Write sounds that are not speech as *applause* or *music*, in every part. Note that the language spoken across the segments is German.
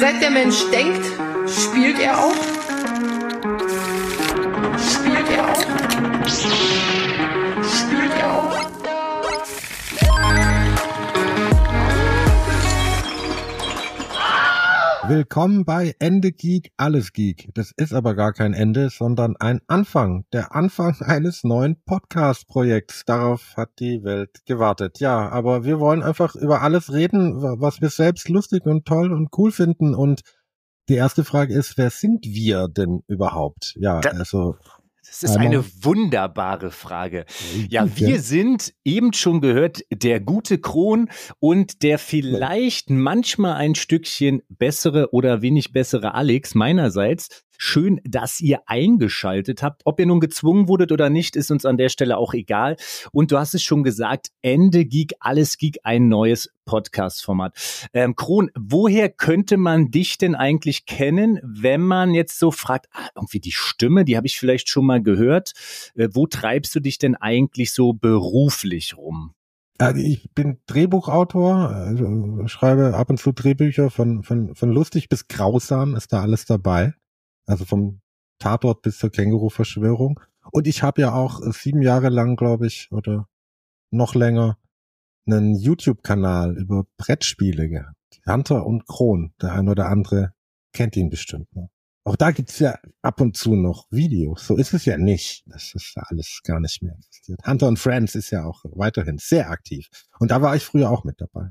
Seit der Mensch denkt, spielt er auch. Spielt er auch. Willkommen bei Ende Geek, alles Geek. Das ist aber gar kein Ende, sondern ein Anfang. Der Anfang *laughs* eines neuen Podcast-Projekts. Darauf hat die Welt gewartet. Ja, aber wir wollen einfach über alles reden, was wir selbst lustig und toll und cool finden. Und die erste Frage ist, wer sind wir denn überhaupt? Ja, Da- also Das ist eine wunderbare Frage. Ja, wir sind eben schon gehört, der gute Kron und der vielleicht manchmal ein Stückchen bessere oder wenig bessere Alex meinerseits. Schön, dass ihr eingeschaltet habt. Ob ihr nun gezwungen wurdet oder nicht, ist uns an der Stelle auch egal. Und du hast es schon gesagt, Ende Geek, alles Geek, ein neues Podcast-Format. Ähm, Kron, woher könnte man dich denn eigentlich kennen, wenn man jetzt so fragt, ah, irgendwie die Stimme, die habe ich vielleicht schon mal gehört. Äh, wo treibst du dich denn eigentlich so beruflich rum? Also ich bin Drehbuchautor, also schreibe ab und zu Drehbücher von, von, von lustig bis grausam ist da alles dabei. Also vom Tatort bis zur Känguru-Verschwörung. Und ich habe ja auch sieben Jahre lang, glaube ich, oder noch länger, einen YouTube-Kanal über Brettspiele gehabt. Hunter und Kron. Der ein oder andere kennt ihn bestimmt noch. Auch da gibt's ja ab und zu noch Videos. So ist es ja nicht. Das ist alles gar nicht mehr existiert. Hunter und Friends ist ja auch weiterhin sehr aktiv. Und da war ich früher auch mit dabei.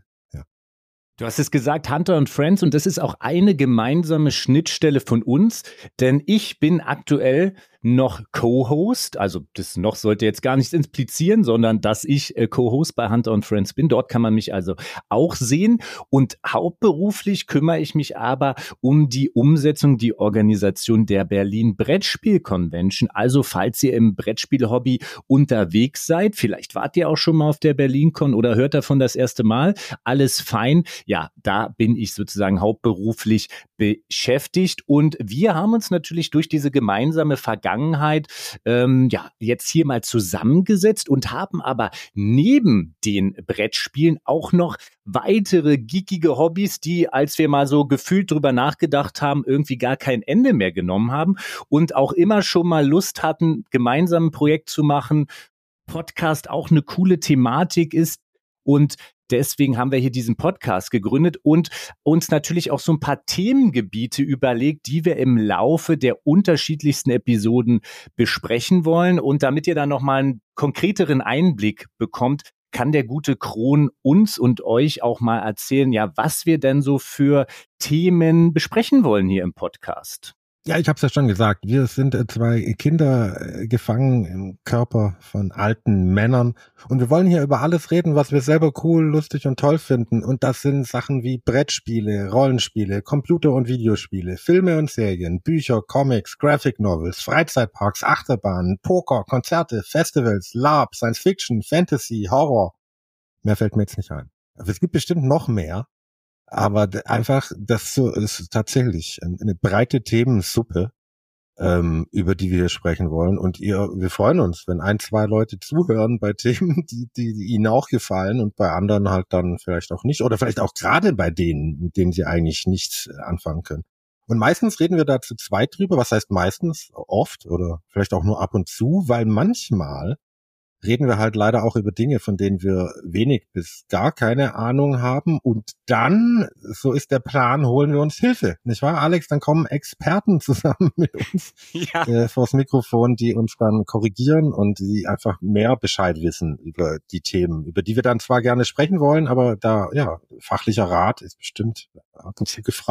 Du hast es gesagt, Hunter und Friends, und das ist auch eine gemeinsame Schnittstelle von uns, denn ich bin aktuell noch Co-Host, also das noch sollte jetzt gar nichts implizieren, sondern dass ich äh, Co-Host bei Hunter und Friends bin. Dort kann man mich also auch sehen und hauptberuflich kümmere ich mich aber um die Umsetzung, die Organisation der Berlin Brettspiel Convention. Also falls ihr im Brettspiel-Hobby unterwegs seid, vielleicht wart ihr auch schon mal auf der BerlinCon oder hört davon das erste Mal, alles fein. Ja, da bin ich sozusagen hauptberuflich beschäftigt und wir haben uns natürlich durch diese gemeinsame Vergangenheit ähm, ja jetzt hier mal zusammengesetzt und haben aber neben den Brettspielen auch noch weitere geekige Hobbys, die, als wir mal so gefühlt drüber nachgedacht haben, irgendwie gar kein Ende mehr genommen haben und auch immer schon mal Lust hatten, gemeinsam ein Projekt zu machen. Podcast auch eine coole Thematik ist und Deswegen haben wir hier diesen Podcast gegründet und uns natürlich auch so ein paar Themengebiete überlegt, die wir im Laufe der unterschiedlichsten Episoden besprechen wollen. Und damit ihr da nochmal einen konkreteren Einblick bekommt, kann der gute Kron uns und euch auch mal erzählen, ja, was wir denn so für Themen besprechen wollen hier im Podcast. Ja, ich habe es ja schon gesagt. Wir sind äh, zwei Kinder äh, gefangen im Körper von alten Männern und wir wollen hier über alles reden, was wir selber cool, lustig und toll finden. Und das sind Sachen wie Brettspiele, Rollenspiele, Computer- und Videospiele, Filme und Serien, Bücher, Comics, Graphic Novels, Freizeitparks, Achterbahnen, Poker, Konzerte, Festivals, LARP, Science Fiction, Fantasy, Horror. Mehr fällt mir jetzt nicht ein. Aber es gibt bestimmt noch mehr. Aber einfach, das so, ist tatsächlich ein- eine breite Themensuppe, ähm, über die wir hier sprechen wollen. Und ihr, wir freuen uns, wenn ein, zwei Leute zuhören bei *laughs* Themen, die, die, die ihnen auch gefallen und bei anderen halt dann vielleicht auch nicht. Oder vielleicht auch gerade bei denen, mit denen sie eigentlich nichts äh, anfangen können. Und meistens reden wir da zu zweit drüber. Was heißt meistens? Oft oder vielleicht auch nur ab und zu, weil manchmal reden wir halt leider auch über Dinge, von denen wir wenig bis gar keine Ahnung haben. Und dann, so ist der Plan, holen wir uns Hilfe. Nicht wahr, Alex? Dann kommen Experten *laughs* zusammen mit uns Ja. äh, vors Mikrofon, die uns dann korrigieren und die einfach mehr Bescheid wissen über die Themen, über die wir dann zwar gerne sprechen wollen, aber da, ja, fachlicher Rat ist bestimmt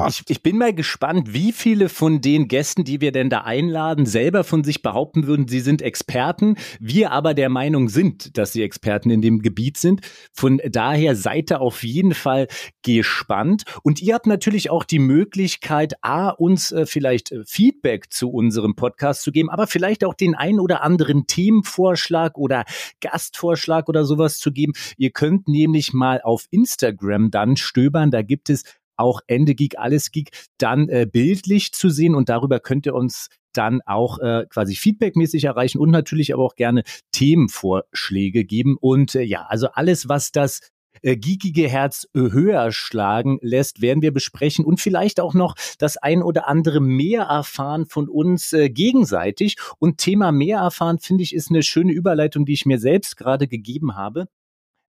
Ich, ich bin mal gespannt, wie viele von den Gästen, die wir denn da einladen, selber von sich behaupten würden, sie sind Experten, wir aber der Meinung sind, dass sie Experten in dem Gebiet sind. Von daher seid ihr auf jeden Fall gespannt. Und ihr habt natürlich auch die Möglichkeit, A, uns äh, vielleicht äh, Feedback zu unserem Podcast zu geben, aber vielleicht auch den ein oder anderen Themenvorschlag oder Gastvorschlag oder sowas zu geben. Ihr könnt nämlich mal auf Instagram dann stöbern. Da gibt es auch Ende Geek, alles Geek, dann äh, bildlich zu sehen und darüber könnt ihr uns dann auch äh, quasi feedbackmäßig erreichen und natürlich aber auch gerne Themenvorschläge geben. Und äh, ja, also alles, was das äh, geekige Herz höher schlagen lässt, werden wir besprechen und vielleicht auch noch das ein oder andere mehr erfahren von uns äh, gegenseitig. Und Thema mehr erfahren, finde ich, ist eine schöne Überleitung, die ich mir selbst gerade gegeben habe.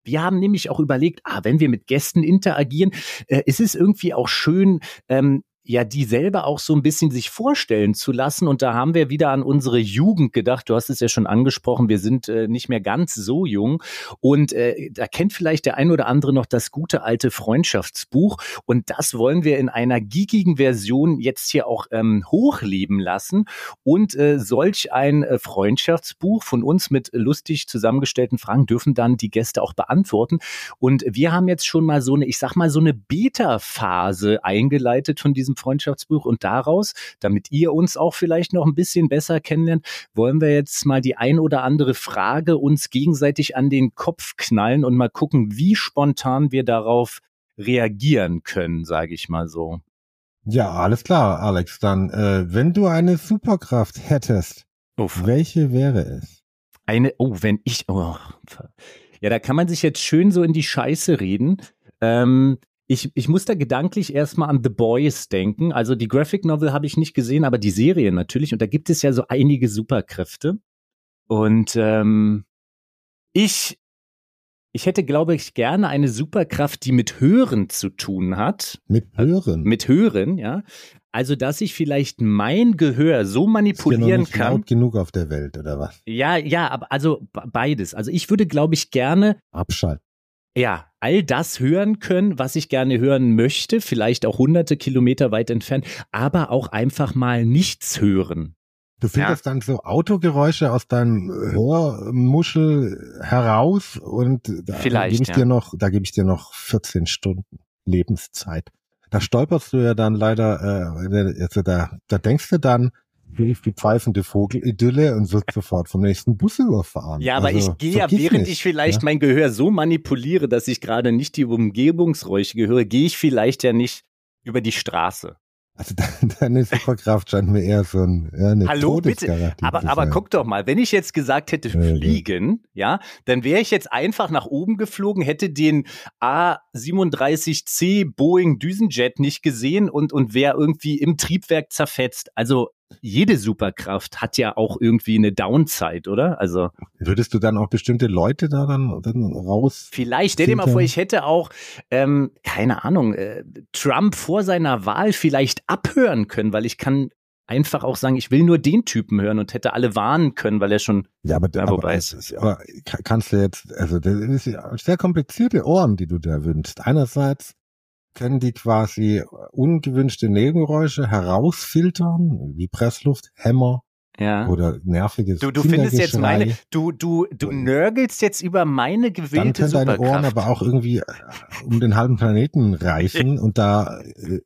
Wir haben nämlich auch überlegt, ah, wenn wir mit Gästen interagieren, äh, ist es irgendwie auch schön, ähm, ja, die selber auch so ein bisschen sich vorstellen zu lassen. Und da haben wir wieder an unsere Jugend gedacht. Du hast es ja schon angesprochen, wir sind äh, nicht mehr ganz so jung. Und äh, da kennt vielleicht der ein oder andere noch das gute alte Freundschaftsbuch. Und das wollen wir in einer geekigen Version jetzt hier auch ähm, hochleben lassen. Und äh, solch ein äh, Freundschaftsbuch von uns mit lustig zusammengestellten Fragen dürfen dann die Gäste auch beantworten. Und wir haben jetzt schon mal so eine, ich sag mal, so eine Beta-Phase eingeleitet von diesem Freundschaftsbuch. Und daraus, damit ihr uns auch vielleicht noch ein bisschen besser kennenlernt, wollen wir jetzt mal die ein oder andere Frage uns gegenseitig an den Kopf knallen und mal gucken, wie spontan wir darauf reagieren können, sage ich mal so. Ja, alles klar, Alex. Dann, äh, wenn du eine Superkraft hättest, Uff. welche wäre es? Eine, oh, wenn ich, oh, ja, da kann man sich jetzt schön so in die Scheiße reden. Ähm, ich, ich muss da gedanklich erstmal an The Boys denken. Also die Graphic Novel habe ich nicht gesehen, aber die Serie natürlich. Und da gibt es ja so einige Superkräfte. Und ähm, ich, ich hätte, glaube ich, gerne eine Superkraft, die mit Hören zu tun hat. Mit Hören? Mit Hören, ja. Also, dass ich vielleicht mein Gehör so manipulieren ist ja kann. laut genug auf der Welt, oder was? Ja, ja, aber also beides. Also ich würde, glaube ich, gerne. Abschalten ja, all das hören können, was ich gerne hören möchte, vielleicht auch hunderte Kilometer weit entfernt, aber auch einfach mal nichts hören. Du findest ja. dann so Autogeräusche aus deinem Hörmuschel heraus und da gebe ich ja. dir noch, da gebe ich dir noch 14 Stunden Lebenszeit. Da stolperst du ja dann leider, äh, also da, da denkst du dann, rief die pfeifende Vogelidylle und wird *laughs* sofort vom nächsten Bus überfahren. Ja, aber also, ich gehe ja, während nicht, ich vielleicht ja? mein Gehör so manipuliere, dass ich gerade nicht die Umgebungsräusche gehöre, gehe ich vielleicht ja nicht über die Straße. Also *laughs* deine Superkraft scheint mir eher so ein, ja, eine Hallo, bitte. Aber, aber guck doch mal, wenn ich jetzt gesagt hätte fliegen, ja, ja dann wäre ich jetzt einfach nach oben geflogen, hätte den A37C Boeing Düsenjet nicht gesehen und, und wäre irgendwie im Triebwerk zerfetzt. Also jede Superkraft hat ja auch irgendwie eine Downside, oder? Also würdest du dann auch bestimmte Leute da dann, dann raus? Vielleicht. Stell dir mal vor, ich hätte auch ähm, keine Ahnung äh, Trump vor seiner Wahl vielleicht abhören können, weil ich kann einfach auch sagen, ich will nur den Typen hören und hätte alle warnen können, weil er schon ja, aber, ja, aber, ist, aber kannst du jetzt, also das ist sehr komplizierte Ohren, die du da wünschst. Einerseits können die quasi ungewünschte Nebengeräusche herausfiltern, wie Pressluft, Hämmer, ja. oder nerviges Du, du findest jetzt meine, du, du, du nörgelst jetzt über meine gewählte Dann können deine Ohren aber auch irgendwie äh, um den halben Planeten reichen *laughs* und da äh,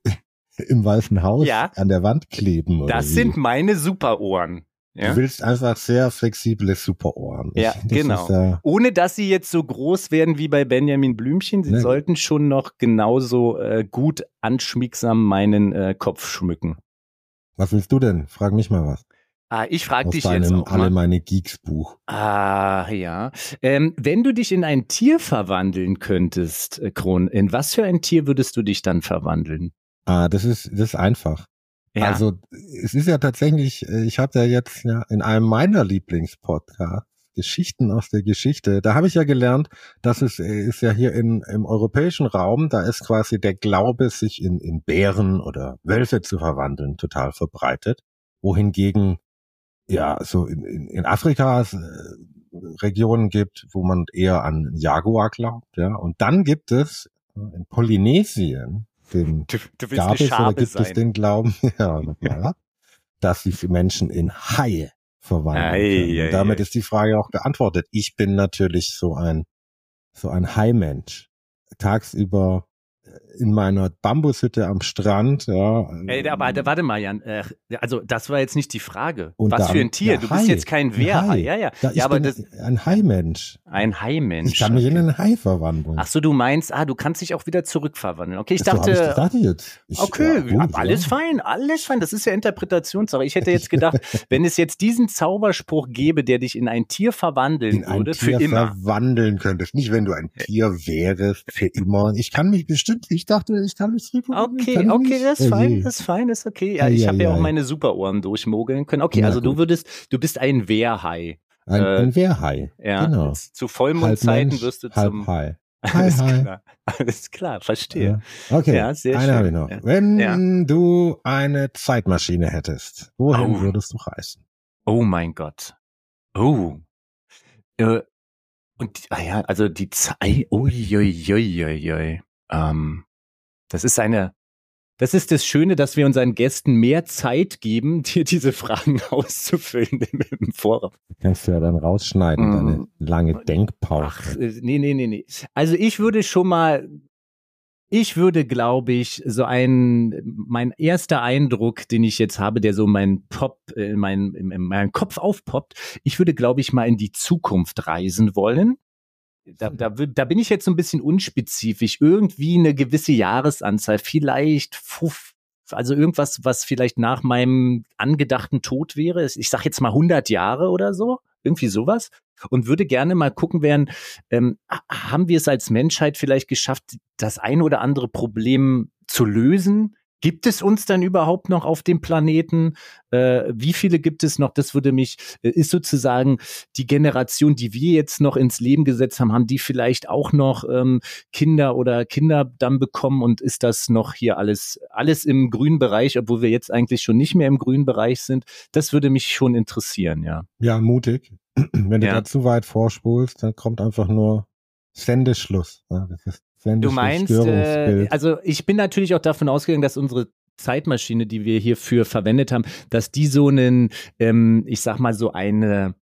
im Weißen Haus ja. an der Wand kleben. das wie? sind meine Superohren. Ja? Du willst einfach sehr flexible Superohren. Ja, das genau. Äh, Ohne dass sie jetzt so groß werden wie bei Benjamin Blümchen. Sie ne. sollten schon noch genauso äh, gut anschmiegsam meinen äh, Kopf schmücken. Was willst du denn? Frag mich mal was. Ah, ich frage dich jetzt auch alle meine Geeks Buch. Ah, ja. Ähm, wenn du dich in ein Tier verwandeln könntest, äh, Kron, in was für ein Tier würdest du dich dann verwandeln? Ah, das ist das ist einfach. Ja. Also es ist ja tatsächlich, äh, ich habe ja jetzt ja in einem meiner Lieblingspodcasts Geschichten aus der Geschichte. Da habe ich ja gelernt, dass es äh, ist ja hier in, im europäischen Raum, da ist quasi der Glaube, sich in, in Bären oder Wölfe zu verwandeln, total verbreitet. Wohingegen ja so in, in, in Afrika es äh, Regionen gibt, wo man eher an Jaguar glaubt, ja. Und dann gibt es in Polynesien den du, du gab es oder gibt sein. es den Glauben, *laughs* ja, ja, dass sich Menschen in Haie verwandeln damit ei. ist die Frage auch beantwortet. Ich bin natürlich so ein so ein Hai-Mensch. Tagsüber in meiner Bambushütte am Strand. Ja, Ey, aber da- warte mal, Jan. Äh, also, das war jetzt nicht die Frage. Und Was für ein Tier? du bist Hai. jetzt kein Ein Wehrhai. Hai. Ja, ja. Ich ja, aber bin das ein Haimensch. ein Haimensch. Ich kann mich in einen Hai verwandeln. Ach so, du meinst, ah, du kannst dich auch wieder zurückverwandeln. Okay, ich So dachte, ich das dachte jetzt. Ich, Okay, ja, gut, alles ja. fein, alles fein. Das ist ja Interpretationssache. Ich hätte jetzt gedacht, *laughs* wenn es jetzt diesen Zauberspruch gäbe, der dich in ein Tier verwandeln in ein würde, Tier für immer. verwandeln könntest. Nicht, wenn du ein Tier wärst, für immer. Ich kann mich bestimmt, ich dachte, ich kann mich zurück. Okay, okay, nicht. das ist fein, das ist fein, das ist okay. Ja, ich habe ja auch ei. meine Superohren durchmogeln können. Okay, also du würdest, du bist ein Wehrhai. Ein, äh, ein Wehrhai. Ja, Genau. zu Vollmondzeiten wirst du halb zum. Hai. *laughs* Hi, Alles hi. klar, alles klar, verstehe. Ja. Okay, Ja, sehr eine habe ich noch. Ja. Wenn Ja. du eine Zeitmaschine hättest, wohin Oh. würdest du reisen? Oh mein Gott. Oh. Äh, und die- ah ja, also die Zeit. Uiuiuiui. Ähm, das ist eine. Das ist das Schöne, dass wir unseren Gästen mehr Zeit geben, *laughs* dir diese Fragen *laughs* auszufüllen im, im Voraus. Kannst du ja dann rausschneiden, Mm. deine lange Ach, Denkpause. äh, nee, nee, nee, nee. Also ich würde schon mal, ich würde, glaube ich, so ein, mein erster Eindruck, den ich jetzt habe, der so mein Pop, äh, mein, in, in meinem Kopf aufpoppt, ich würde, glaube ich, mal in die Zukunft reisen wollen. Da, da, wür- da bin ich jetzt so ein bisschen unspezifisch. Irgendwie eine gewisse Jahresanzahl, vielleicht fuf, also irgendwas, was vielleicht nach meinem angedachten Tod wäre. Ich sag jetzt mal 100 Jahre oder so, irgendwie sowas. Und würde gerne mal gucken, werden, ähm, ha- haben wir es als Menschheit vielleicht geschafft, das ein oder andere Problem zu lösen? Gibt es uns dann überhaupt noch auf dem Planeten? Äh, wie viele gibt es noch? Das würde mich, äh, ist sozusagen die Generation, die wir jetzt noch ins Leben gesetzt haben, haben die vielleicht auch noch ähm, Kinder oder Kinder dann bekommen und ist das noch hier alles, alles im grünen Bereich, obwohl wir jetzt eigentlich schon nicht mehr im grünen Bereich sind? Das würde mich schon interessieren, ja. Ja, mutig. *clears throat* Wenn du Ja. da zu weit vorspulst, dann kommt einfach nur Sendeschluss. Ja, das ist Du meinst, äh, also ich bin natürlich auch davon ausgegangen, dass unsere Zeitmaschine, die wir hierfür verwendet haben, dass die so einen, ähm, ich sag mal so eine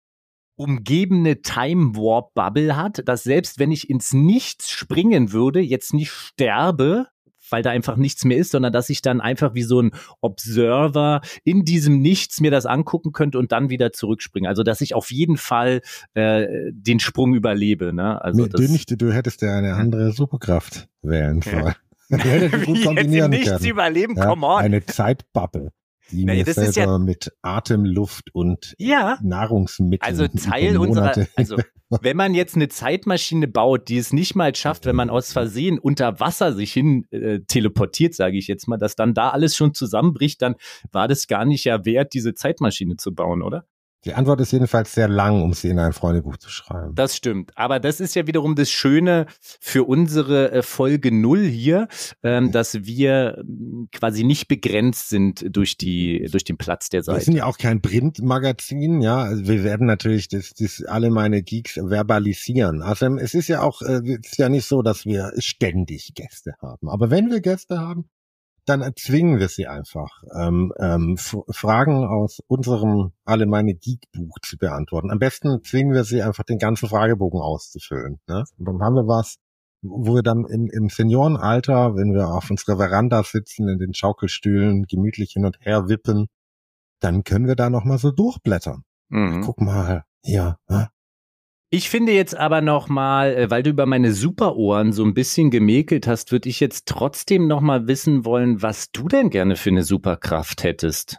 umgebene Time Warp Bubble hat, dass selbst wenn ich ins Nichts springen würde, jetzt nicht sterbe, weil da einfach nichts mehr ist, sondern dass ich dann einfach wie so ein Observer in diesem Nichts mir das angucken könnte und dann wieder zurückspringen. Also dass ich auf jeden Fall äh, den Sprung überlebe. Ne? Also Mir das, dünchte, du hättest ja eine andere Superkraft wählen Ja. sollen. *laughs* Du hättest *laughs* Wie gut kombinieren Nichts können. überleben, Ja, come on. Eine Zeitbubble, die Naja, das ist ja- mit Atem, Luft und Ja, Nahrungsmitteln also Teil unserer, also *laughs* wenn man jetzt eine Zeitmaschine baut, die es nicht mal schafft, wenn man aus Versehen unter Wasser sich hin äh, teleportiert, sage ich jetzt mal, dass dann da alles schon zusammenbricht, dann war das gar nicht ja wert, diese Zeitmaschine zu bauen, oder? Die Antwort ist jedenfalls sehr lang, um sie in ein Freundebuch zu schreiben. Das stimmt. Aber das ist ja wiederum das Schöne für unsere äh, Folge Null hier, ähm, dass wir ähm, quasi nicht begrenzt sind durch die, durch den Platz der Wir Seite. sind ja auch kein Printmagazin, ja. Also wir werden natürlich das, das alle meine Geeks verbalisieren. Also es ist ja auch, äh, es ist ja nicht so, dass wir ständig Gäste haben. Aber wenn wir Gäste haben, dann erzwingen wir sie einfach, ähm, ähm, Fragen aus unserem alle meine Geek Buch zu beantworten. Am besten zwingen wir sie einfach den ganzen Fragebogen auszufüllen. Ne? Und dann haben wir was, wo wir dann im, im Seniorenalter, wenn wir auf unserer Veranda sitzen, in den Schaukelstühlen, gemütlich hin und her wippen, dann können wir da noch mal so durchblättern. Mhm. Guck mal, hier. ne? Ich finde jetzt aber noch mal, äh, weil du über meine Superohren so ein bisschen gemäkelt hast, würde ich jetzt trotzdem noch mal wissen wollen, was du denn gerne für eine Superkraft hättest.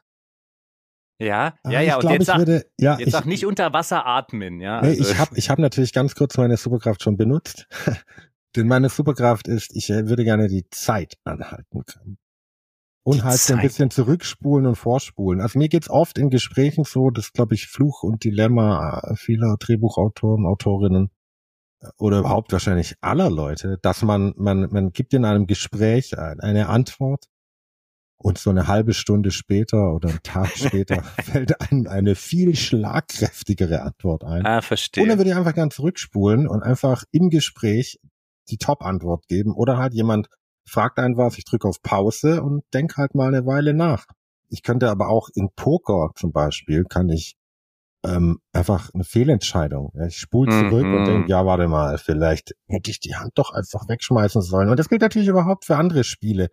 Ja, Ah, ja, ja. ich Und glaube, jetzt ich sag, würde, ja, jetzt ich, sag nicht unter Wasser atmen, ja. nee, also- ich habe ich hab natürlich ganz kurz meine Superkraft schon benutzt. *laughs* Denn meine Superkraft ist, ich äh, würde gerne die Zeit anhalten können. Und halt so ein bisschen zurückspulen und vorspulen. Also mir geht's oft in Gesprächen so, das glaube ich Fluch und Dilemma äh, vieler Drehbuchautoren, Autorinnen äh, oder überhaupt wahrscheinlich aller Leute, dass man, man, man gibt in einem Gespräch ein- eine Antwort und so eine halbe Stunde später oder einen Tag später *laughs* fällt einem eine viel schlagkräftigere Antwort ein. ah, Und verstehe. dann würde ich einfach ganz zurückspulen und einfach im Gespräch die Top-Antwort geben. Oder halt jemand fragt einen was, ich drücke auf Pause und denk halt mal eine Weile nach. Ich könnte aber auch in Poker zum Beispiel, kann ich ähm, einfach eine Fehlentscheidung. Ich spule zurück Mhm. und denke, ja, warte mal, vielleicht hätte ich die Hand doch einfach wegschmeißen sollen. Und das gilt natürlich überhaupt für andere Spiele.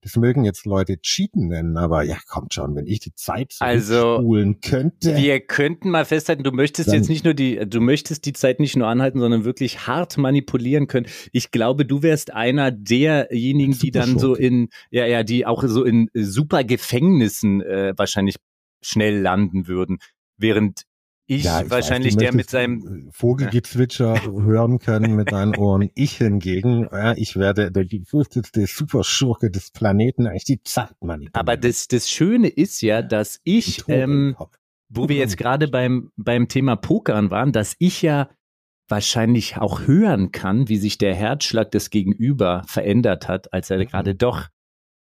Das mögen jetzt Leute Cheaten nennen, aber ja, kommt schon, wenn ich die Zeit Also, spulen könnte. Wir könnten mal festhalten, du möchtest jetzt nicht nur die, du möchtest die Zeit nicht nur anhalten, sondern wirklich hart manipulieren können. Ich glaube, du wärst einer derjenigen, die dann so in, ja, ja, die auch so in super Gefängnissen äh, wahrscheinlich schnell landen würden, während ich, Ja, ich wahrscheinlich weiß, der mit seinem Vogelgezwitscher *laughs* hören können mit deinen Ohren. Ich hingegen, ja, ich werde der gefürchtete Superschurke des Planeten, eigentlich die Zeit manipulieren. Aber das, das Schöne ist ja, dass ich, ähm, wo wir jetzt gerade beim, beim Thema Pokern waren, dass ich ja wahrscheinlich auch hören kann, wie sich der Herzschlag des Gegenüber verändert hat, als er Mhm. gerade doch,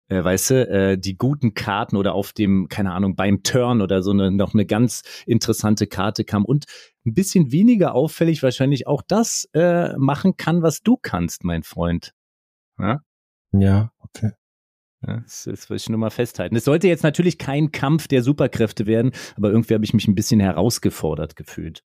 äh, weißt du, äh, die guten Karten oder auf dem, keine Ahnung, beim Turn oder so eine, noch eine ganz interessante Karte kam und ein bisschen weniger auffällig wahrscheinlich auch das äh, machen kann, was du kannst, mein Freund. Ja? Ja, okay. Ja, das, das will ich nur mal festhalten. Es sollte jetzt natürlich kein Kampf der Superkräfte werden, aber irgendwie habe ich mich ein bisschen herausgefordert gefühlt.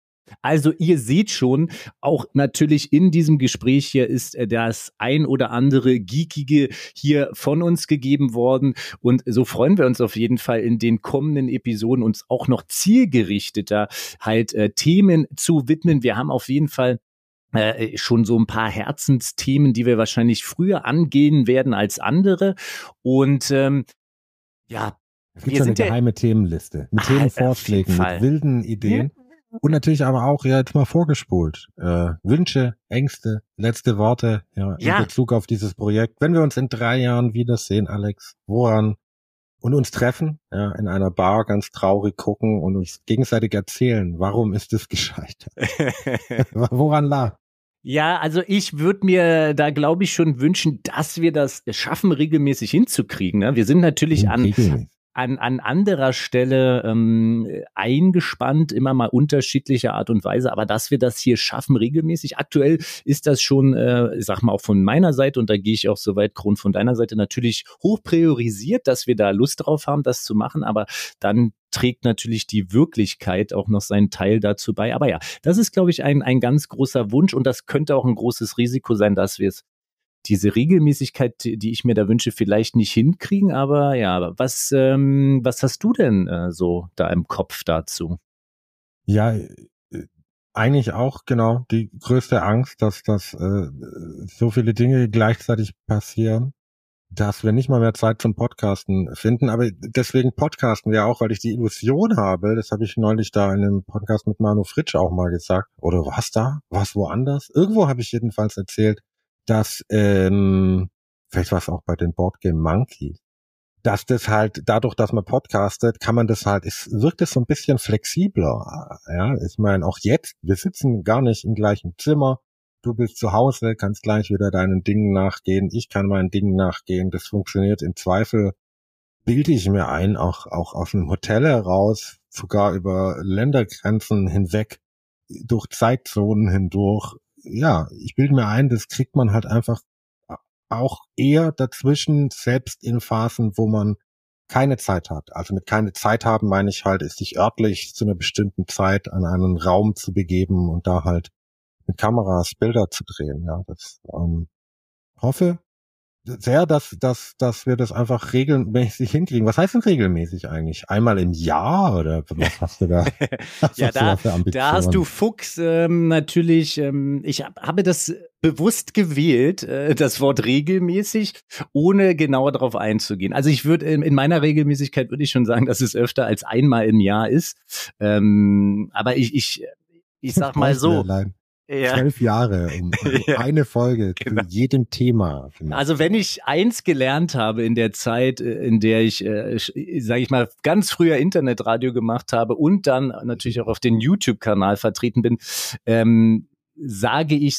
Also ihr seht schon, auch natürlich in diesem Gespräch hier ist äh, das ein oder andere Geekige hier von uns gegeben worden. Und so freuen wir uns auf jeden Fall in den kommenden Episoden uns auch noch zielgerichteter halt äh, Themen zu widmen. Wir haben auf jeden Fall äh, schon so ein paar Herzensthemen, die wir wahrscheinlich früher angehen werden als andere. Und ähm, ja, Es gibt Wir so eine ja- geheime Themenliste mit Ah, Themenvorschlägen, mit wilden Ideen. Und natürlich aber auch ja jetzt mal vorgespult. Äh, Wünsche, Ängste, letzte Worte ja, Ja. in Bezug auf dieses Projekt. Wenn wir uns in drei Jahren wiedersehen, Alex, woran und uns treffen, ja, in einer Bar ganz traurig gucken und uns gegenseitig erzählen, warum ist es *laughs* gescheitert? *laughs* woran lag? Ja, also ich würde mir da glaube ich schon wünschen, dass wir das schaffen, regelmäßig hinzukriegen. Ne? Wir sind natürlich an, Regelmäßig. An, an anderer Stelle ähm, eingespannt, immer mal unterschiedlicher Art und Weise, aber dass wir das hier schaffen regelmäßig. Aktuell ist das schon, äh, ich sag mal, auch von meiner Seite und da gehe ich auch soweit Grund von deiner Seite natürlich hoch priorisiert, dass wir da Lust drauf haben, das zu machen, aber dann trägt natürlich die Wirklichkeit auch noch seinen Teil dazu bei. Aber ja, das ist, glaube ich, ein, ein ganz großer Wunsch und das könnte auch ein großes Risiko sein, dass wir es diese Regelmäßigkeit, die ich mir da wünsche, vielleicht nicht hinkriegen. Aber ja, was, ähm, was hast du denn äh, so da im Kopf dazu? Ja, äh, eigentlich auch genau die größte Angst, dass dass äh, so viele Dinge gleichzeitig passieren, dass wir nicht mal mehr Zeit zum Podcasten finden. Aber deswegen podcasten wir auch, weil ich die Illusion habe, das habe ich neulich da in einem Podcast mit Manu Fritsch auch mal gesagt, oder was da? Was woanders? Irgendwo habe ich jedenfalls erzählt, dass, ähm, vielleicht war es auch bei den Boardgame Monkeys, dass das halt dadurch, dass man podcastet, kann man das halt, es wirkt es so ein bisschen flexibler. Ja, ich meine, auch jetzt, wir sitzen gar nicht im gleichen Zimmer. Du bist zu Hause, kannst gleich wieder deinen Dingen nachgehen. Ich kann meinen Dingen nachgehen. Das funktioniert im Zweifel, bilde ich mir ein, auch, auch aus einem Hotel heraus, sogar über Ländergrenzen hinweg, durch Zeitzonen hindurch. Ja, ich bilde mir ein, das kriegt man halt einfach auch eher dazwischen, selbst in Phasen, wo man keine Zeit hat. Also mit keine Zeit haben meine ich halt, ist sich örtlich zu einer bestimmten Zeit an einen Raum zu begeben und da halt mit Kameras Bilder zu drehen. Ja, das ähm, hoffe sehr, dass, dass, dass wir das einfach regelmäßig hinkriegen. Was heißt denn regelmäßig eigentlich? Einmal im Jahr oder was *laughs* hast du da? Ja, da-? Da hast du Fuchs ähm, natürlich, ähm, ich hab, habe das bewusst gewählt, äh, das Wort regelmäßig, ohne genauer darauf einzugehen. Also ich würde in, in meiner Regelmäßigkeit würde ich schon sagen, dass es öfter als einmal im Jahr ist. Ähm, aber ich, ich, ich sag mal so. Ja. Zwölf Jahre, um *laughs* Ja. eine Folge Genau. zu jedem Thema. Also wenn ich eins gelernt habe in der Zeit, äh, in der ich, äh, sage ich mal, ganz früher Internetradio gemacht habe und dann natürlich auch auf den YouTube-Kanal vertreten bin, ähm, sage ich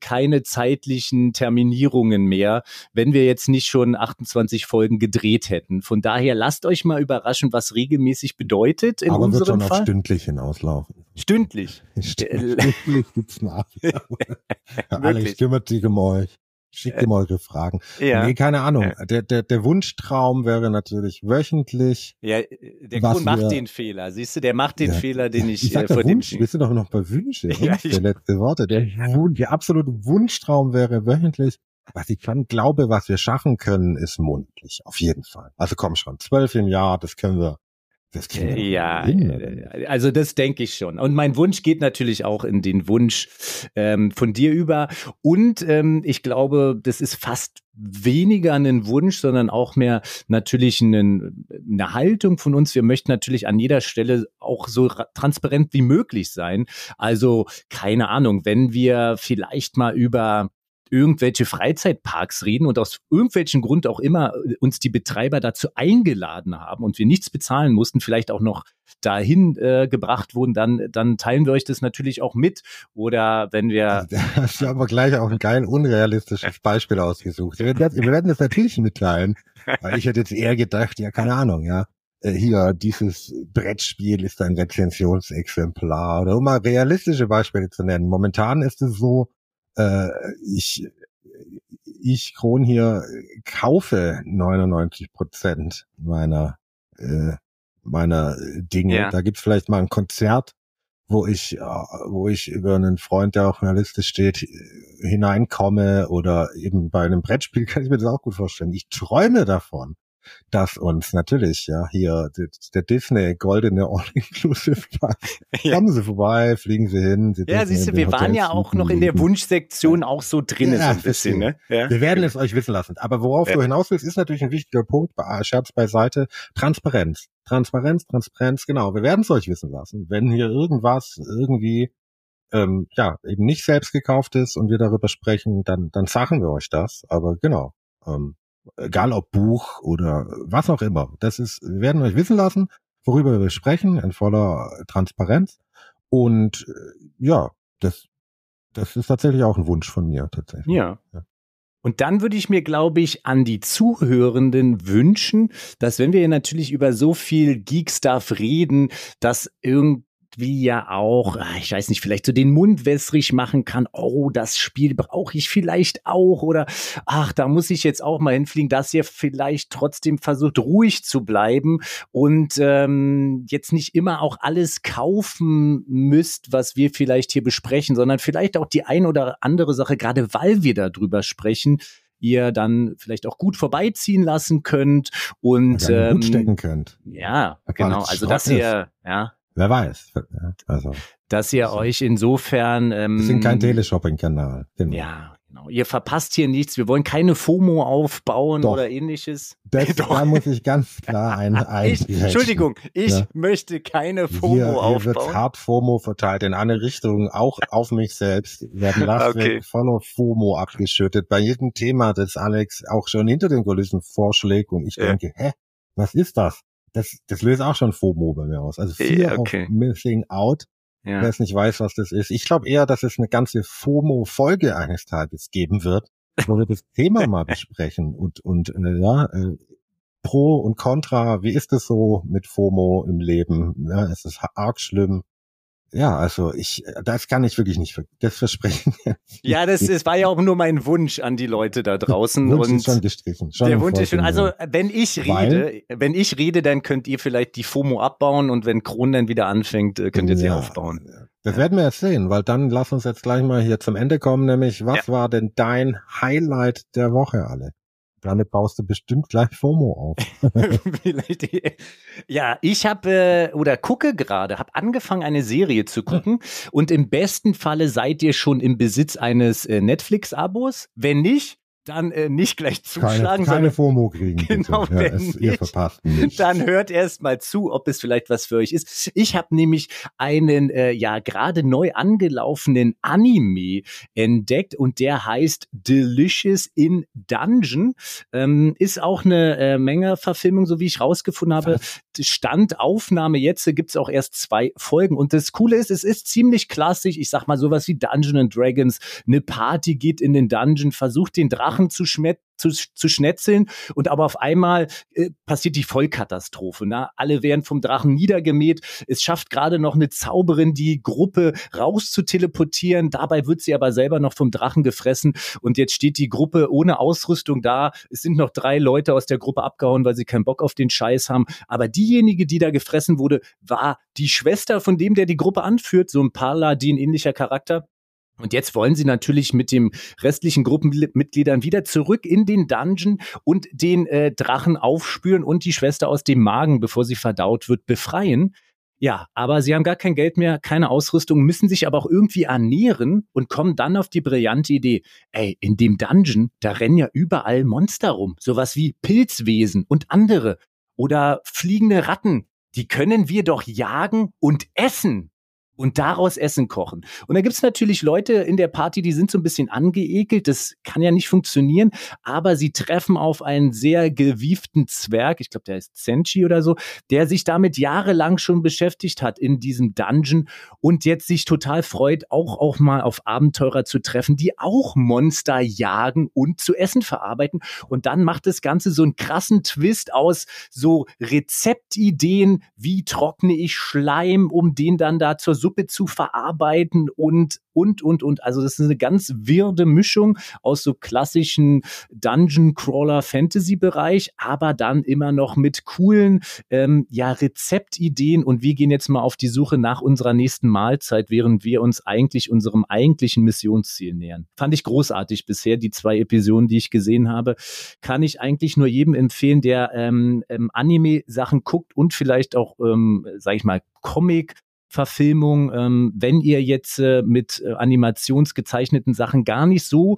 keine zeitlichen Terminierungen mehr, wenn wir jetzt nicht schon 28 Folgen gedreht hätten. Von daher lasst euch mal überraschen, was regelmäßig bedeutet in Aber wird schon auf Fall. stündlich hinauslaufen. Stündlich. Stündlich gibt's nach. *laughs* Alex kümmert sich um euch. Schickt ihm eure Fragen. Ja. Nee, keine Ahnung. Der, der, der Wunschtraum wäre natürlich wöchentlich. Ja, der Was Grund macht wir- den Fehler. Siehst du, der macht den Ja. Fehler, den ich, Ich sag äh, vor dem Wunsch, wir sind doch noch bei Wünsche. *laughs* Ja, Wunsch, ich- der letzte Worte. Der, der absolute Wunschtraum wäre wöchentlich. Was ich dann glaube, was wir schaffen können, ist monatlich. Auf jeden Fall. Also komm schon, zwölf im Jahr, das können wir. Das Ja, hin. äh, also das denke ich schon. Und mein Wunsch geht natürlich auch in den Wunsch ähm, von dir über. Und ähm, ich glaube, das ist fast weniger ein Wunsch, sondern auch mehr natürlich einen, eine Haltung von uns. Wir möchten natürlich an jeder Stelle auch so ra- transparent wie möglich sein. Also keine Ahnung, wenn wir vielleicht mal über irgendwelche Freizeitparks reden und aus irgendwelchen Grund auch immer äh, uns die Betreiber dazu eingeladen haben und wir nichts bezahlen mussten, vielleicht auch noch dahin äh, gebracht wurden, dann, dann teilen wir euch das natürlich auch mit. Oder wenn wir *laughs* hast du aber gleich auch ein geil unrealistisches Beispiel ausgesucht. Wir werden, wir werden das natürlich mitteilen. Weil ich hätte jetzt eher gedacht, ja, keine Ahnung, ja. äh, Hier, dieses Brettspiel ist ein Rezensionsexemplar. Oder um mal realistische Beispiele zu nennen. Momentan ist es so, äh, ich, ich Kron hier kaufe 99 Prozent meiner, äh, meiner Dinge. Ja. Da gibt's vielleicht mal ein Konzert, wo ich, äh, wo ich über einen Freund, der auf meiner Liste steht, hineinkomme oder eben bei einem Brettspiel *laughs* kann ich mir das auch gut vorstellen. Ich träume davon, dass uns natürlich, ja, hier der, Disney goldene All-Inclusive *laughs* Pass. Ja. Kommen Sie vorbei, fliegen Sie hin. Sie ja, siehst du, wir waren ja Hotels auch noch in der. Wunschsektion auch so drin, Ja, so ein bisschen, ne? Ja. Wir werden es euch wissen lassen. Aber worauf Ja. du hinaus willst, ist natürlich ein wichtiger Punkt. Bei- Scherz beiseite. Transparenz. Transparenz, Transparenz, genau. Wir werden es euch wissen lassen. Wenn hier irgendwas irgendwie ähm, ja eben nicht selbst gekauft ist und wir darüber sprechen, dann dann sagen wir euch das. Aber genau, ähm, egal ob Buch oder was auch immer, das ist, wir werden euch wissen lassen, worüber wir sprechen, in voller Transparenz. Und äh, ja, das das ist tatsächlich auch ein Wunsch von mir tatsächlich. Ja. Ja. Und dann würde ich mir, glaube ich, an die Zuhörenden wünschen, dass wenn wir natürlich über so viel Geek-Stuff reden, dass irgendwie ja auch, ah, ich weiß nicht, vielleicht so den Mund wässrig machen kann, oh, das Spiel brauche ich vielleicht auch. Oder ach, da muss ich jetzt auch mal hinfliegen, dass ihr vielleicht trotzdem versucht, ruhig zu bleiben und ähm, jetzt nicht immer auch alles kaufen müsst, was wir vielleicht hier besprechen, sondern vielleicht auch die ein oder andere Sache, gerade weil wir darüber sprechen, ihr dann vielleicht auch gut vorbeiziehen lassen könnt und ähm, ähm, stecken könnt. ja, genau, also dass ihr, ja, Wer weiß. Also, dass ihr Also, euch insofern ähm, wir sind kein Teleshopping-Kanal. Genau. Ja, genau. Ihr verpasst hier nichts. Wir wollen keine FOMO aufbauen Doch. oder ähnliches. Das, *laughs* da muss ich ganz klar ein, ein *laughs* Ich, Entschuldigung, ich Ja. möchte keine FOMO hier, hier wird aufbauen. hart FOMO verteilt in alle Richtungen, auch auf mich selbst. Werden *laughs* Lastwagen Okay. voller FOMO abgeschüttet. Bei jedem Thema, das Alex auch schon hinter den Kulissen vorschlägt und ich Ja. denke, hä, was ist das? Das, das löst auch schon FOMO bei mir aus. Also Fear okay. of Missing Out. Wer Ja. es nicht weiß, was das ist. Ich glaube eher, dass es eine ganze FOMO-Folge eines Tages geben wird, wo wir das Thema *laughs* mal besprechen und, und äh, ja, äh, Pro und Contra, wie ist es so mit FOMO im Leben? Ja, es ist arg schlimm. Ja, also ich, das kann ich wirklich nicht, das versprechen. ja, das, das war ja auch nur mein Wunsch an die Leute da draußen. Wunsch und ist schon gestrichen. Schon der Wunsch ist schon, also wenn ich Weil- rede, wenn ich rede, dann könnt ihr vielleicht die FOMO abbauen und wenn Kron dann wieder anfängt, äh, könnt ihr sie Ja, aufbauen. Das Ja. werden wir jetzt sehen, weil dann lass uns jetzt gleich mal hier zum Ende kommen, nämlich was war denn dein Highlight der Woche, alle? Damit baust du bestimmt gleich FOMO auf. *laughs* Vielleicht, ja, ich habe äh, oder gucke gerade, habe angefangen, eine Serie zu gucken und im besten Falle seid ihr schon im Besitz eines äh, Netflix-Abos. Wenn nicht, dann äh, nicht gleich Keine, zuschlagen, keine sondern FOMO kriegen. *laughs* bitte. Genau, ja, wenn es, ihr nicht, verpasst nicht. dann hört erst mal zu, ob es vielleicht was für euch ist. Ich habe nämlich einen äh, ja gerade neu angelaufenen Anime entdeckt und der heißt Delicious in Dungeon. Ähm, ist auch eine äh, Menge Verfilmung, so wie ich rausgefunden habe. Standaufnahme jetzt gibt's auch erst zwei Folgen und das Coole ist, es ist ziemlich klassisch. Ich sag mal sowas wie Dungeon and Dragons. Eine Party geht in den Dungeon, versucht den Drachen Drachen zu, schmet zu, zu schnetzeln und aber auf einmal äh, passiert die Vollkatastrophe. Ne? Alle werden vom Drachen niedergemäht. Es schafft gerade noch eine Zauberin, die Gruppe raus zu teleportieren. Dabei wird sie aber selber noch vom Drachen gefressen und jetzt steht die Gruppe ohne Ausrüstung da. Es sind noch drei Leute aus der Gruppe abgehauen, weil sie keinen Bock auf den Scheiß haben. Aber diejenige, die da gefressen wurde, war die Schwester von dem, der die Gruppe anführt, so ein Paladin-ähnlicher Charakter. Und jetzt wollen sie natürlich mit dem restlichen Gruppenmitgliedern wieder zurück in den Dungeon und den äh, Drachen aufspüren und die Schwester aus dem Magen, bevor sie verdaut wird, befreien. Ja, aber sie haben gar kein Geld mehr, keine Ausrüstung, müssen sich aber auch irgendwie ernähren und kommen dann auf die brillante Idee, ey, in dem Dungeon, da rennen ja überall Monster rum, sowas wie Pilzwesen und andere oder fliegende Ratten. Die können wir doch jagen und essen und daraus Essen kochen. Und da gibt's natürlich Leute in der Party, die sind so ein bisschen angeekelt. Das kann ja nicht funktionieren, aber sie treffen auf einen sehr gewieften Zwerg, ich glaube, der ist Senchi oder so, der sich damit jahrelang schon beschäftigt hat in diesem Dungeon und jetzt sich total freut, auch, auch mal auf Abenteurer zu treffen, die auch Monster jagen und zu essen verarbeiten. Und dann macht das Ganze so einen krassen Twist aus so Rezeptideen, wie trockne ich Schleim, um den dann da zur Suppe zu verarbeiten und, und, und, und. Also das ist eine ganz wirde Mischung aus so klassischen Dungeon-Crawler-Fantasy-Bereich, aber dann immer noch mit coolen, ähm, ja, Rezeptideen und wir gehen jetzt mal auf die Suche nach unserer nächsten Mahlzeit, während wir uns eigentlich unserem eigentlichen Missionsziel nähern. Fand ich großartig bisher, die zwei Episoden, die ich gesehen habe. Kann ich eigentlich nur jedem empfehlen, der ähm, ähm, Anime-Sachen guckt und vielleicht auch, ähm, sag ich mal, Comic Verfilmung, ähm, wenn ihr jetzt äh, mit äh, animationsgezeichneten Sachen gar nicht so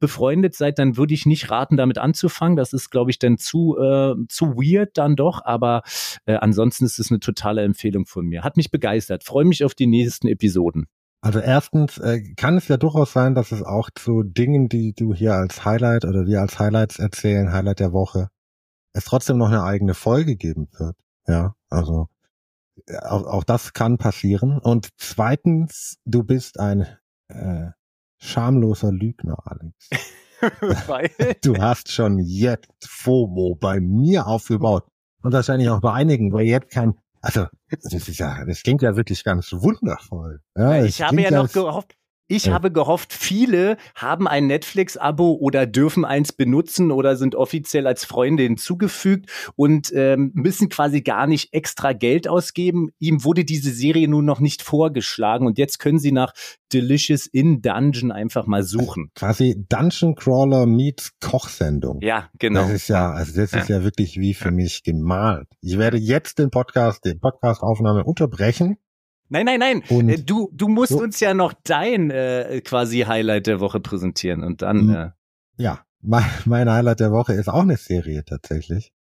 befreundet seid, dann würde ich nicht raten, damit anzufangen. Das ist, glaube ich, dann zu, äh, zu weird dann doch. Aber äh, ansonsten ist es eine totale Empfehlung von mir. Hat mich begeistert. Freue mich auf die nächsten Episoden. Also erstens äh, kann es ja durchaus sein, dass es auch zu Dingen, die du hier als Highlight oder wir als Highlights erzählen, Highlight der Woche, es trotzdem noch eine eigene Folge geben wird. Ja, also auch, auch das kann passieren. Und zweitens, du bist ein äh, schamloser Lügner, Alex. *laughs* Du hast schon jetzt FOMO bei mir aufgebaut. Und wahrscheinlich auch bei einigen, weil jetzt kein, also, das ist ja, das klingt ja wirklich ganz wundervoll. Ja, ich habe ja noch gehofft, ich ja. habe gehofft, viele haben ein Netflix-Abo oder dürfen eins benutzen oder sind offiziell als Freunde hinzugefügt und ähm, müssen quasi gar nicht extra Geld ausgeben. Ihm wurde diese Serie nun noch nicht vorgeschlagen und jetzt können sie nach Delicious in Dungeon einfach mal suchen. Quasi Dungeon Crawler meets Kochsendung. Ja, genau. Das ist ja, also das ist ja wirklich wie für mich gemalt. Ich werde jetzt den Podcast, den Podcast-Aufnahme unterbrechen Nein, nein, nein. Und äh, du, du musst so. uns ja noch dein äh, quasi Highlight der Woche präsentieren und dann. Mhm. Äh. Ja, mein, mein Highlight der Woche ist auch eine Serie tatsächlich.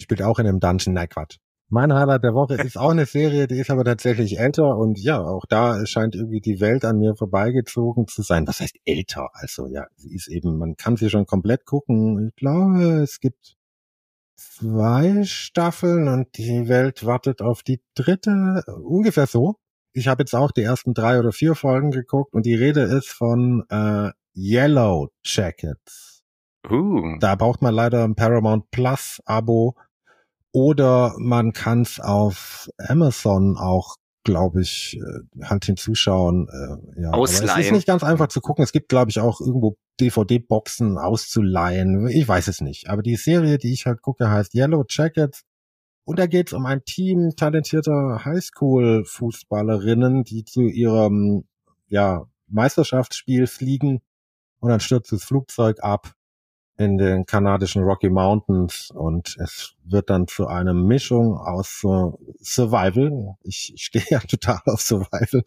Spielt auch in einem Dungeon. Nein, Quatsch. Mein Highlight der Woche ist auch eine Serie, die ist aber tatsächlich älter und ja, auch da scheint irgendwie die Welt an mir vorbeigezogen zu sein. Was heißt älter? Also ja, sie ist eben, man kann sie schon komplett gucken. Ich glaube, es gibt zwei Staffeln und die Welt wartet auf die dritte, ungefähr so ich habe jetzt auch die ersten drei oder vier Folgen geguckt und die Rede ist von äh, Yellow Jackets. Uh. Da braucht man leider ein Paramount Plus Abo oder man kann es auf Amazon auch, glaube ich, äh, halt hinzuschauen. Äh, ja. Ausleihen. Aber es ist nicht ganz einfach zu gucken. Es gibt, glaube ich, auch irgendwo DVD-Boxen auszuleihen. Ich weiß es nicht. Aber die Serie, die ich halt gucke, heißt Yellow Jackets und da geht es um ein Team talentierter Highschool-Fußballerinnen, die zu ihrem ja, Meisterschaftsspiel fliegen und dann stürzt das Flugzeug ab in den kanadischen Rocky Mountains und es wird dann zu einer Mischung aus uh, Survival. Ich, ich stehe ja *laughs* total auf Survival.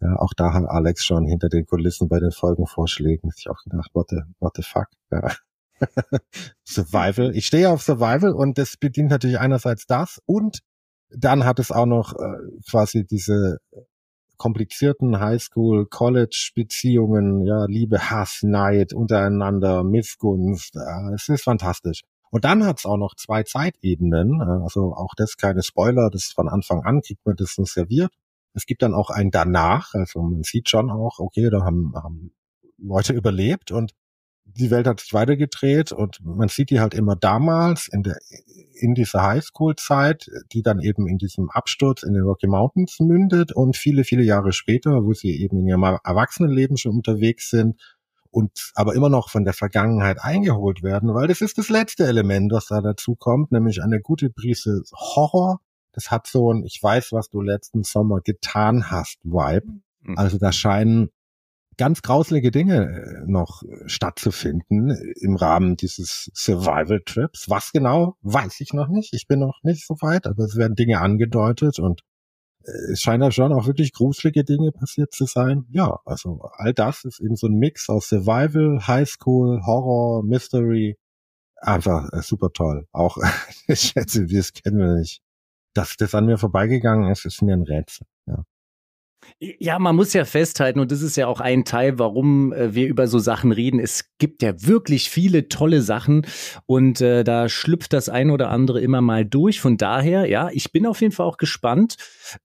Ja, auch da hat Alex schon hinter den Kulissen bei den Folgenvorschlägen sich auch gedacht, what the, what the fuck. Ja. Survival. Ich stehe auf Survival und das bedient natürlich einerseits das und dann hat es auch noch äh, quasi diese komplizierten Highschool, College-Beziehungen, ja, Liebe, Hass, Neid untereinander, Missgunst. Äh, es ist fantastisch. Und dann hat es auch noch zwei Zeitebenen, äh, also auch das keine Spoiler, das von Anfang an kriegt man das so serviert. Es gibt dann auch ein danach, also man sieht schon auch, okay, da haben, haben Leute überlebt und die Welt hat sich weitergedreht und man sieht die halt immer damals in der in dieser Highschool-Zeit, die dann eben in diesem Absturz in den Rocky Mountains mündet und viele, viele Jahre später, wo sie eben in ihrem Erwachsenenleben schon unterwegs sind und aber immer noch von der Vergangenheit eingeholt werden, weil das ist das letzte Element, was da dazu kommt, nämlich eine gute Prise Horror. Das hat so ein Ich weiß, was du letzten Sommer getan hast Vibe. Mhm. Also da scheinen ganz grauslige Dinge äh, noch äh, stattzufinden im Rahmen dieses Survival Trips. Was genau, weiß ich noch nicht. Ich bin noch nicht so weit, aber es werden Dinge angedeutet und äh, es scheint da schon auch wirklich gruselige Dinge passiert zu sein. Ja, also all das ist eben so ein Mix aus Survival, Highschool, Horror, Mystery. Einfach super toll. Auch, *laughs* ich schätze, wir es kennen wir nicht. Dass das an mir vorbeigegangen ist, ist mir ein Rätsel. Ja. Ja, man muss ja festhalten, und das ist ja auch ein Teil, warum äh, wir über so Sachen reden. Es gibt ja wirklich viele tolle Sachen und äh, da schlüpft das ein oder andere immer mal durch. Von daher, ja, ich bin auf jeden Fall auch gespannt.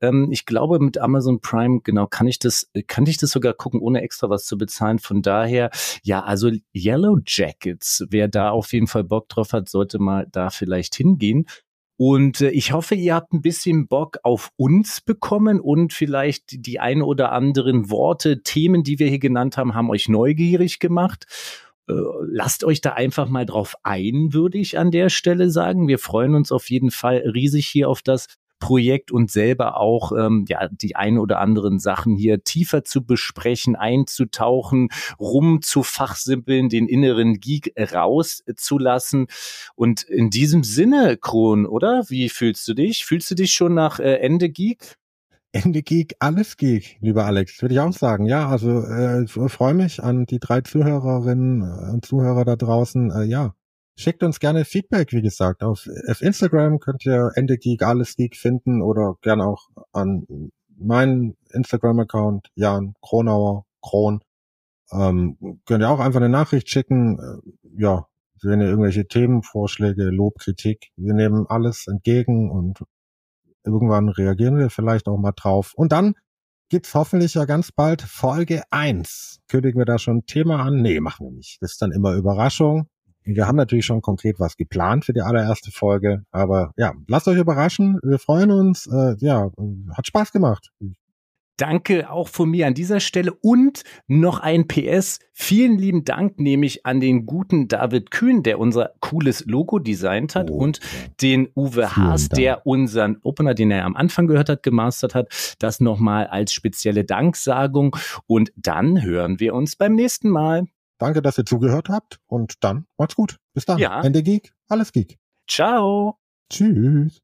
Ähm, ich glaube, mit Amazon Prime, genau, kann ich das, kann ich das sogar gucken, ohne extra was zu bezahlen. Von daher, ja, also Yellow Jackets, wer da auf jeden Fall Bock drauf hat, sollte mal da vielleicht hingehen. Und äh, ich hoffe, ihr habt ein bisschen Bock auf uns bekommen und vielleicht die ein oder anderen Worte, Themen, die wir hier genannt haben, haben euch neugierig gemacht. Äh, lasst euch da einfach mal drauf ein, würde ich an der Stelle sagen. Wir freuen uns auf jeden Fall riesig hier auf das Projekt und selber auch ähm, ja die ein oder anderen Sachen hier tiefer zu besprechen, einzutauchen, rumzufachsimpeln, den inneren Geek rauszulassen. Und in diesem Sinne, Kron, oder? Wie fühlst du dich? Fühlst du dich schon nach äh, Ende Geek? Ende Geek, alles Geek, lieber Alex, würde ich auch sagen. Ja, also äh, freue mich an die drei Zuhörerinnen und Zuhörer da draußen. Äh, ja, Schickt uns gerne Feedback, wie gesagt. Auf, auf Instagram könnt ihr Ende Geek, alles Geek finden oder gerne auch an meinen Instagram-Account, Jan Kronauer, Kron. Ähm, könnt ihr auch einfach eine Nachricht schicken. Äh, ja, wenn ihr irgendwelche Themenvorschläge, Lob, Kritik, wir nehmen alles entgegen und irgendwann reagieren wir vielleicht auch mal drauf. Und dann gibt's hoffentlich ja ganz bald Folge eins. Kündigen wir da schon ein Thema an? Nee, machen wir nicht. Das ist dann immer Überraschung. Wir haben natürlich schon konkret was geplant für die allererste Folge, aber ja, lasst euch überraschen. Wir freuen uns. Äh, ja, hat Spaß gemacht. Danke auch von mir an dieser Stelle und noch ein PS. Vielen lieben Dank nämlich an den guten David Kühn, der unser cooles Logo designt hat oh, und den Uwe Haas, der unseren Opener, den er am Anfang gehört hat, gemastert hat. Das nochmal als spezielle Danksagung und dann hören wir uns beim nächsten Mal. Danke, dass ihr zugehört habt und dann macht's gut. Bis dann. Ja. Ende Geek, alles Geek. Ciao. Tschüss.